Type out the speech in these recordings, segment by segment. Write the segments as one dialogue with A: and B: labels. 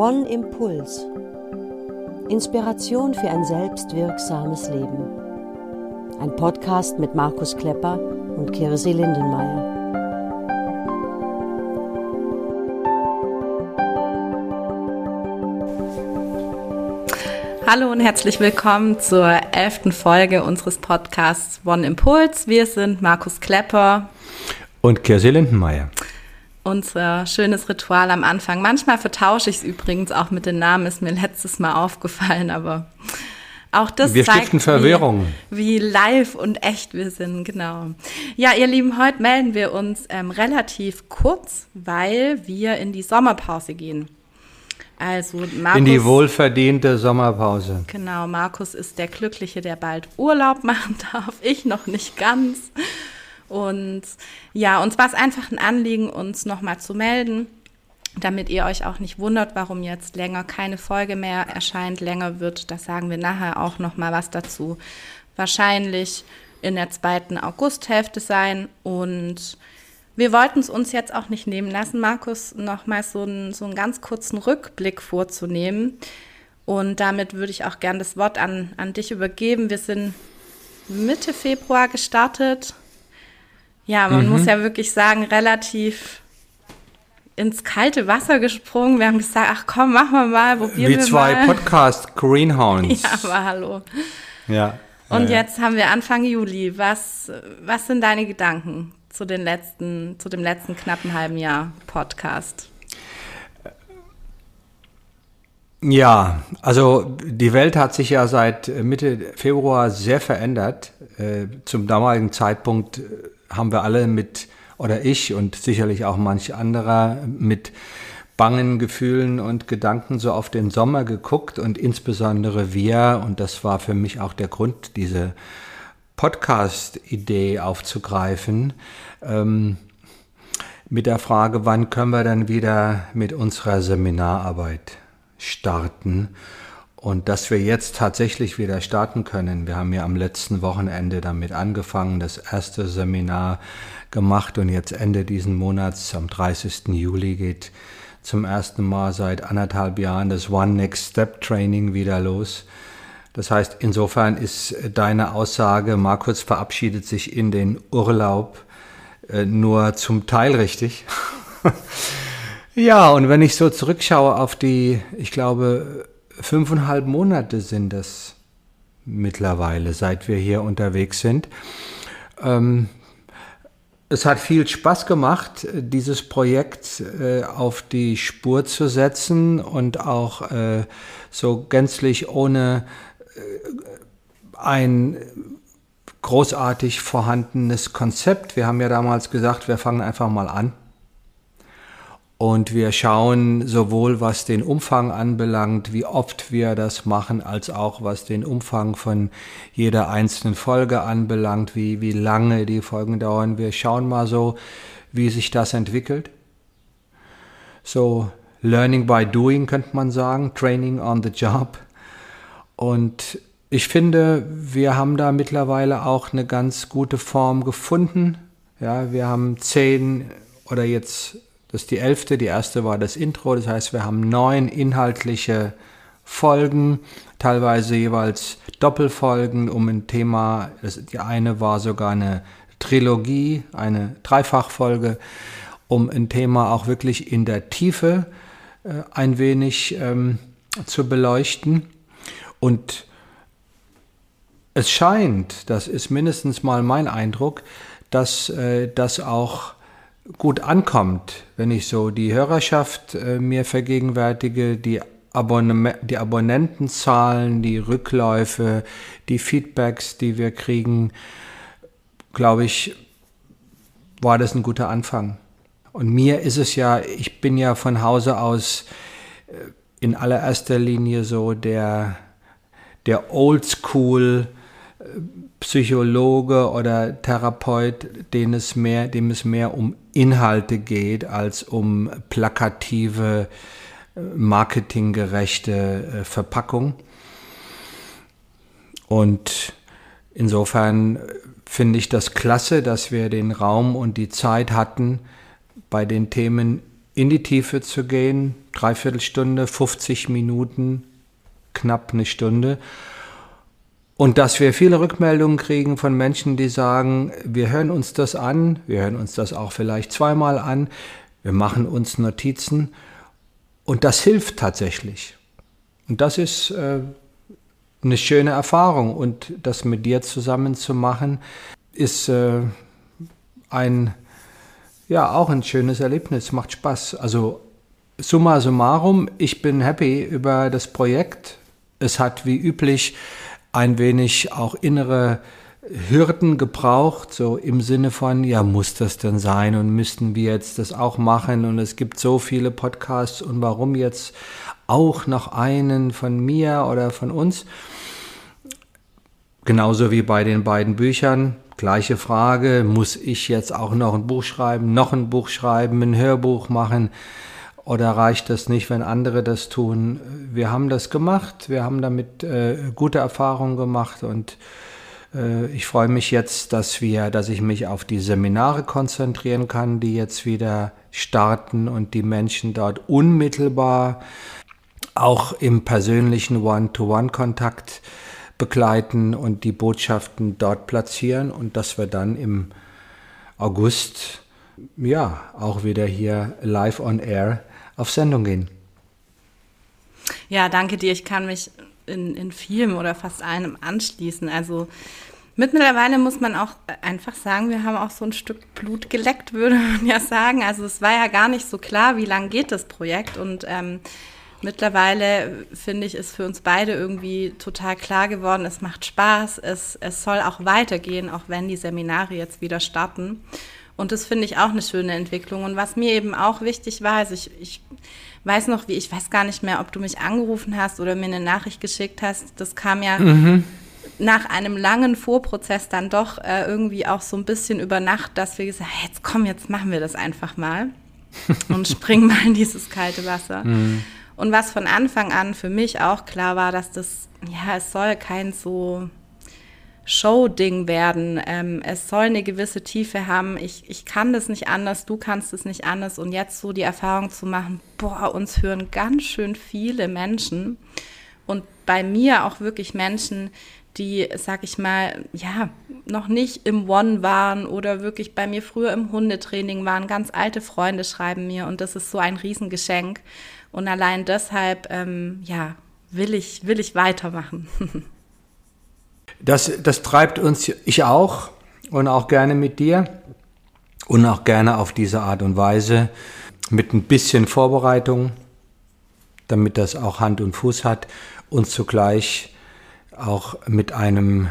A: One Impuls. Inspiration für ein selbstwirksames Leben. Ein Podcast mit Markus Klepper und Kirsi Lindenmeier.
B: Hallo und herzlich willkommen zur elften Folge unseres Podcasts One Impuls. Wir sind Markus Klepper
C: und Kirsi Lindenmeier.
B: Unser schönes Ritual am Anfang. Manchmal vertausche ich es übrigens auch mit den Namen, ist mir letztes Mal aufgefallen, aber auch das
C: wir
B: zeigt,
C: Verwirrung.
B: Wie, wie, live und echt wir sind, genau. Ja, ihr Lieben, heute melden wir uns ähm, relativ kurz, weil wir in die Sommerpause gehen.
C: Also Markus, in die wohlverdiente Sommerpause.
B: Genau, Markus ist der Glückliche, der bald Urlaub machen darf. Ich noch nicht ganz. Und ja, uns war es einfach ein Anliegen, uns nochmal zu melden, damit ihr euch auch nicht wundert, warum jetzt länger keine Folge mehr erscheint, länger wird. Das sagen wir nachher auch nochmal was dazu. Wahrscheinlich in der zweiten Augusthälfte sein und wir wollten es uns jetzt auch nicht nehmen lassen, Markus, nochmal so, einen, so einen ganz kurzen Rückblick vorzunehmen. Und damit würde ich auch gern das Wort an, an dich übergeben. Wir sind Mitte Februar gestartet. Ja, man mhm. muss ja wirklich sagen, relativ ins kalte Wasser gesprungen. Wir haben gesagt, ach komm, machen wir mal, probieren
C: Wie wir zwei Podcast Greenhounds.
B: Ja, aber hallo.
C: Ja.
B: Und
C: ja,
B: jetzt haben wir Anfang Juli. Was, was sind deine Gedanken zu, den letzten, zu dem letzten knappen halben Jahr Podcast?
C: Ja, also die Welt hat sich ja seit Mitte Februar sehr verändert. Äh, zum damaligen Zeitpunkt äh, haben wir alle mit, oder ich und sicherlich auch manch anderer, mit bangen Gefühlen und Gedanken so auf den Sommer geguckt. Und insbesondere wir, und das war für mich auch der Grund, diese Podcast-Idee aufzugreifen, ähm, mit der Frage, wann können wir dann wieder mit unserer Seminararbeit starten und dass wir jetzt tatsächlich wieder starten können. Wir haben ja am letzten Wochenende damit angefangen, das erste Seminar gemacht und jetzt Ende diesen Monats, am 30. Juli, geht zum ersten Mal seit anderthalb Jahren das One Next Step Training wieder los. Das heißt, insofern ist deine Aussage, Markus verabschiedet sich in den Urlaub, äh, nur zum Teil richtig. ja, und wenn ich so zurückschaue auf die, ich glaube, fünfeinhalb Monate sind das mittlerweile, seit wir hier unterwegs sind. Ähm, es hat viel Spaß gemacht, dieses Projekt äh, auf die Spur zu setzen und auch äh, so gänzlich ohne ein großartig vorhandenes Konzept. Wir haben ja damals gesagt, wir fangen einfach mal an. Und wir schauen sowohl was den Umfang anbelangt, wie oft wir das machen, als auch was den Umfang von jeder einzelnen Folge anbelangt, wie, wie lange die Folgen dauern. Wir schauen mal so, wie sich das entwickelt. So Learning by Doing könnte man sagen, Training on the Job. Und ich finde, wir haben da mittlerweile auch eine ganz gute Form gefunden. Ja, wir haben zehn oder jetzt, das ist die elfte, die erste war das Intro, das heißt, wir haben neun inhaltliche Folgen, teilweise jeweils Doppelfolgen um ein Thema. Das, die eine war sogar eine Trilogie, eine Dreifachfolge, um ein Thema auch wirklich in der Tiefe äh, ein wenig ähm, zu beleuchten. Und es scheint, das ist mindestens mal mein Eindruck, dass äh, das auch gut ankommt, wenn ich so die Hörerschaft äh, mir vergegenwärtige, die, Abonne die Abonnentenzahlen, die Rückläufe, die Feedbacks, die wir kriegen, glaube ich, war das ein guter Anfang. Und mir ist es ja, ich bin ja von Hause aus äh, in allererster Linie so der der Oldschool Psychologe oder Therapeut, den es mehr, dem es mehr um Inhalte geht als um plakative, marketinggerechte äh, Verpackung. Und insofern finde ich das klasse, dass wir den Raum und die Zeit hatten, bei den Themen in die Tiefe zu gehen, dreiviertel Stunde, 50 Minuten, knapp eine Stunde. Und dass wir viele Rückmeldungen kriegen von Menschen, die sagen, wir hören uns das an, wir hören uns das auch vielleicht zweimal an, wir machen uns Notizen und das hilft tatsächlich. Und das ist äh, eine schöne Erfahrung und das mit dir zusammen zu machen, ist äh, ein, ja, auch ein schönes Erlebnis, macht Spaß. Also summa summarum, ich bin happy über das Projekt. Es hat wie üblich ein wenig auch innere Hürden gebraucht, so im Sinne von, ja, muss das denn sein und müssten wir jetzt das auch machen und es gibt so viele Podcasts und warum jetzt auch noch einen von mir oder von uns? Genauso wie bei den beiden Büchern. Gleiche Frage, muss ich jetzt auch noch ein Buch schreiben, noch ein Buch schreiben, ein Hörbuch machen? Oder reicht das nicht, wenn andere das tun? Wir haben das gemacht, wir haben damit äh, gute Erfahrungen gemacht und äh, ich freue mich jetzt, dass wir, dass ich mich auf die Seminare konzentrieren kann, die jetzt wieder starten und die Menschen dort unmittelbar auch im persönlichen One-to-One-Kontakt begleiten und die Botschaften dort platzieren und dass wir dann im August ja auch wieder hier live on air auf Sendung gehen.
B: Ja, danke dir. Ich kann mich in, in vielem oder fast einem anschließen. Also mittlerweile muss man auch einfach sagen, wir haben auch so ein Stück Blut geleckt, würde man ja sagen. Also es war ja gar nicht so klar, wie lang geht das Projekt und ähm, Mittlerweile finde ich, ist für uns beide irgendwie total klar geworden, es macht Spaß, es, es soll auch weitergehen, auch wenn die Seminare jetzt wieder starten. Und das finde ich auch eine schöne Entwicklung. Und was mir eben auch wichtig war, also ich, ich weiß noch, wie, ich weiß gar nicht mehr, ob du mich angerufen hast oder mir eine Nachricht geschickt hast. Das kam ja mhm. nach einem langen Vorprozess dann doch äh, irgendwie auch so ein bisschen über Nacht, dass wir gesagt haben, jetzt komm, jetzt machen wir das einfach mal und springen mal in dieses kalte Wasser. Mhm. Und was von Anfang an für mich auch klar war, dass das, ja, es soll kein so Show-Ding werden. Ähm, es soll eine gewisse Tiefe haben. Ich, ich kann das nicht anders, du kannst es nicht anders. Und jetzt so die Erfahrung zu machen, boah, uns hören ganz schön viele Menschen. Und bei mir auch wirklich Menschen, die, sag ich mal, ja, noch nicht im One waren oder wirklich bei mir früher im Hundetraining waren. Ganz alte Freunde schreiben mir und das ist so ein Riesengeschenk. Und allein deshalb, ähm, ja, will ich, will ich weitermachen.
C: das, das treibt uns, ich auch und auch gerne mit dir. Und auch gerne auf diese Art und Weise mit ein bisschen Vorbereitung, damit das auch Hand und Fuß hat. Und zugleich auch mit einem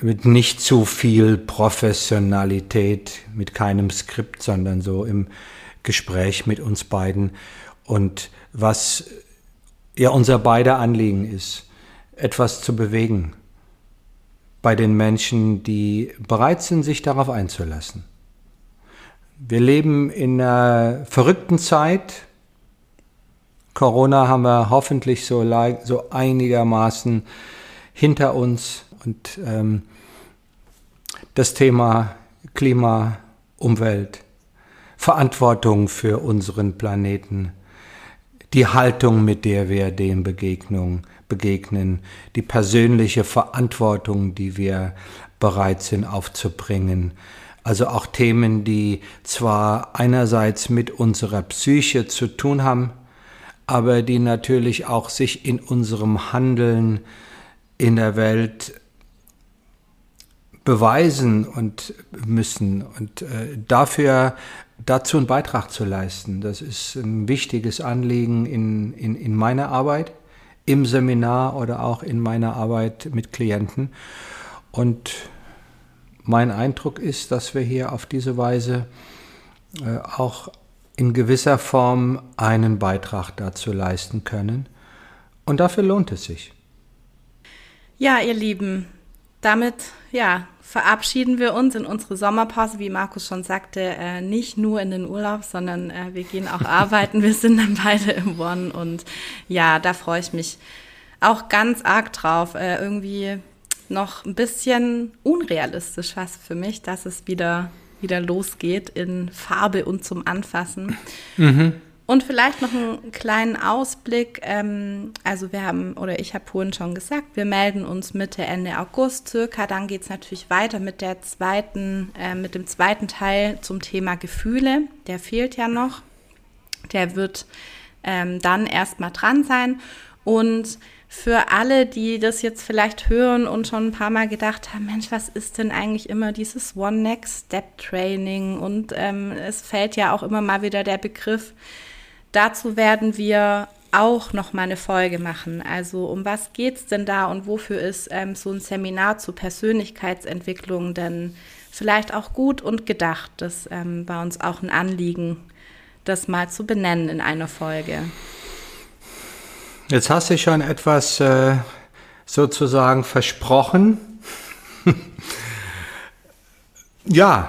C: mit nicht zu viel Professionalität, mit keinem Skript, sondern so im Gespräch mit uns beiden. Und was ja unser beider Anliegen ist, etwas zu bewegen bei den Menschen, die bereit sind, sich darauf einzulassen. Wir leben in einer verrückten Zeit. Corona haben wir hoffentlich so, so einigermaßen hinter uns und ähm, das Thema Klima, Umwelt, Verantwortung für unseren Planeten, die Haltung, mit der wir dem Begegnung begegnen, die persönliche Verantwortung, die wir bereit sind aufzubringen. Also auch Themen, die zwar einerseits mit unserer Psyche zu tun haben, aber die natürlich auch sich in unserem Handeln in der Welt beweisen und müssen. Und äh, dafür dazu einen Beitrag zu leisten. Das ist ein wichtiges Anliegen in, in, in meiner Arbeit, im Seminar oder auch in meiner Arbeit mit Klienten. Und mein Eindruck ist, dass wir hier auf diese Weise äh, auch in gewisser Form einen Beitrag dazu leisten können. Und dafür lohnt es sich.
B: Ja, ihr Lieben, damit ja, verabschieden wir uns in unsere Sommerpause, wie Markus schon sagte, äh, nicht nur in den Urlaub, sondern äh, wir gehen auch arbeiten. Wir sind dann beide im One und ja, da freue ich mich auch ganz arg drauf. Äh, irgendwie noch ein bisschen unrealistisch fast für mich, dass es wieder wieder losgeht in Farbe und zum Anfassen. Mhm. Und vielleicht noch einen kleinen Ausblick. Ähm, also wir haben, oder ich habe vorhin schon gesagt, wir melden uns Mitte, Ende August circa. Dann geht es natürlich weiter mit der zweiten, äh, mit dem zweiten Teil zum Thema Gefühle. Der fehlt ja noch. Der wird ähm, dann erstmal dran sein. Und für alle, die das jetzt vielleicht hören und schon ein paar Mal gedacht haben, Mensch, was ist denn eigentlich immer dieses One Next Step Training? Und ähm, es fällt ja auch immer mal wieder der Begriff Dazu werden wir auch noch mal eine Folge machen. Also um was geht es denn da und wofür ist ähm, so ein Seminar zur Persönlichkeitsentwicklung denn vielleicht auch gut und gedacht? Das ähm, war uns auch ein Anliegen, das mal zu benennen in einer Folge.
C: Jetzt hast du schon etwas äh, sozusagen versprochen. ja,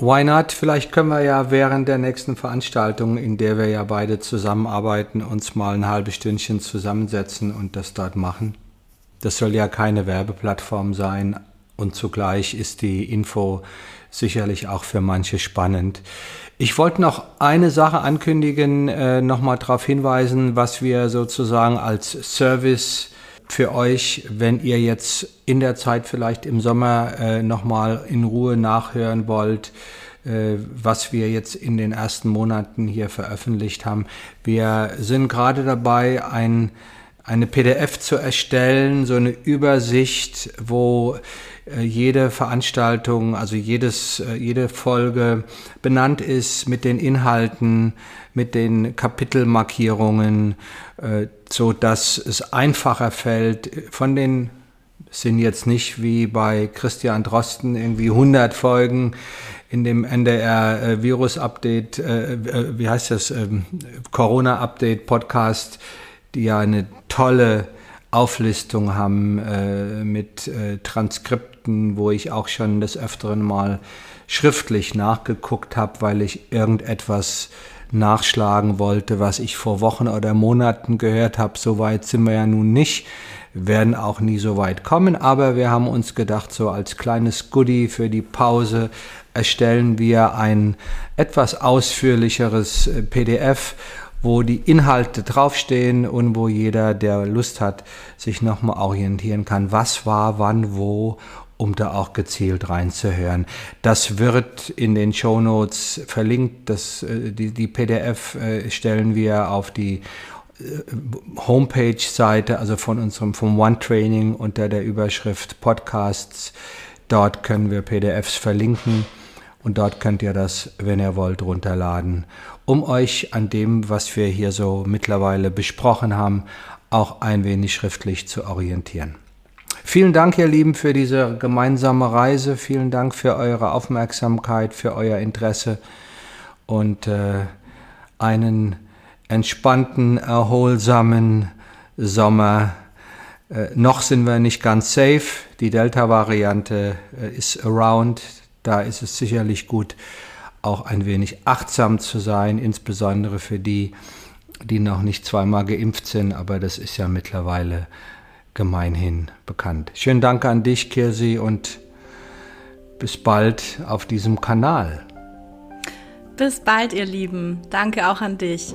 C: Why not? Vielleicht können wir ja während der nächsten Veranstaltung, in der wir ja beide zusammenarbeiten, uns mal ein halbes Stündchen zusammensetzen und das dort machen. Das soll ja keine Werbeplattform sein und zugleich ist die Info sicherlich auch für manche spannend. Ich wollte noch eine Sache ankündigen, äh, nochmal darauf hinweisen, was wir sozusagen als Service für euch, wenn ihr jetzt in der Zeit vielleicht im Sommer äh, nochmal in Ruhe nachhören wollt, äh, was wir jetzt in den ersten Monaten hier veröffentlicht haben. Wir sind gerade dabei, ein, eine PDF zu erstellen, so eine Übersicht, wo jede Veranstaltung, also jedes, äh, jede Folge benannt ist mit den Inhalten, mit den Kapitelmarkierungen, äh, so dass es einfacher fällt. Von den sind jetzt nicht wie bei Christian Drosten irgendwie 100 Folgen in dem NDR Virus Update, wie heißt das, ähm, Corona Update Podcast, die ja eine tolle Auflistung haben äh, mit äh, Transkripten, wo ich auch schon des Öfteren mal schriftlich nachgeguckt habe, weil ich irgendetwas nachschlagen wollte, was ich vor Wochen oder Monaten gehört habe. So weit sind wir ja nun nicht, werden auch nie so weit kommen, aber wir haben uns gedacht, so als kleines Goodie für die Pause erstellen wir ein etwas ausführlicheres äh, PDF wo die Inhalte draufstehen und wo jeder, der Lust hat, sich nochmal orientieren kann, was war, wann, wo, um da auch gezielt reinzuhören. Das wird in den Show Notes verlinkt. Das, äh, die, die PDF äh, stellen wir auf die äh, Homepage-Seite, also von unserem vom One Training unter der Überschrift Podcasts. Dort können wir PDFs verlinken und dort könnt ihr das, wenn ihr wollt, runterladen um euch an dem, was wir hier so mittlerweile besprochen haben, auch ein wenig schriftlich zu orientieren. Vielen Dank, ihr Lieben, für diese gemeinsame Reise. Vielen Dank für eure Aufmerksamkeit, für euer Interesse und äh, einen entspannten, erholsamen Sommer. Äh, noch sind wir nicht ganz safe. Die Delta-Variante äh, ist around. Da ist es sicherlich gut, auch ein wenig achtsam zu sein, insbesondere für die, die noch nicht zweimal geimpft sind, aber das ist ja mittlerweile gemeinhin bekannt. Schönen Dank an dich, Kirsi, und bis bald auf diesem Kanal.
B: Bis bald, ihr Lieben. Danke auch an dich.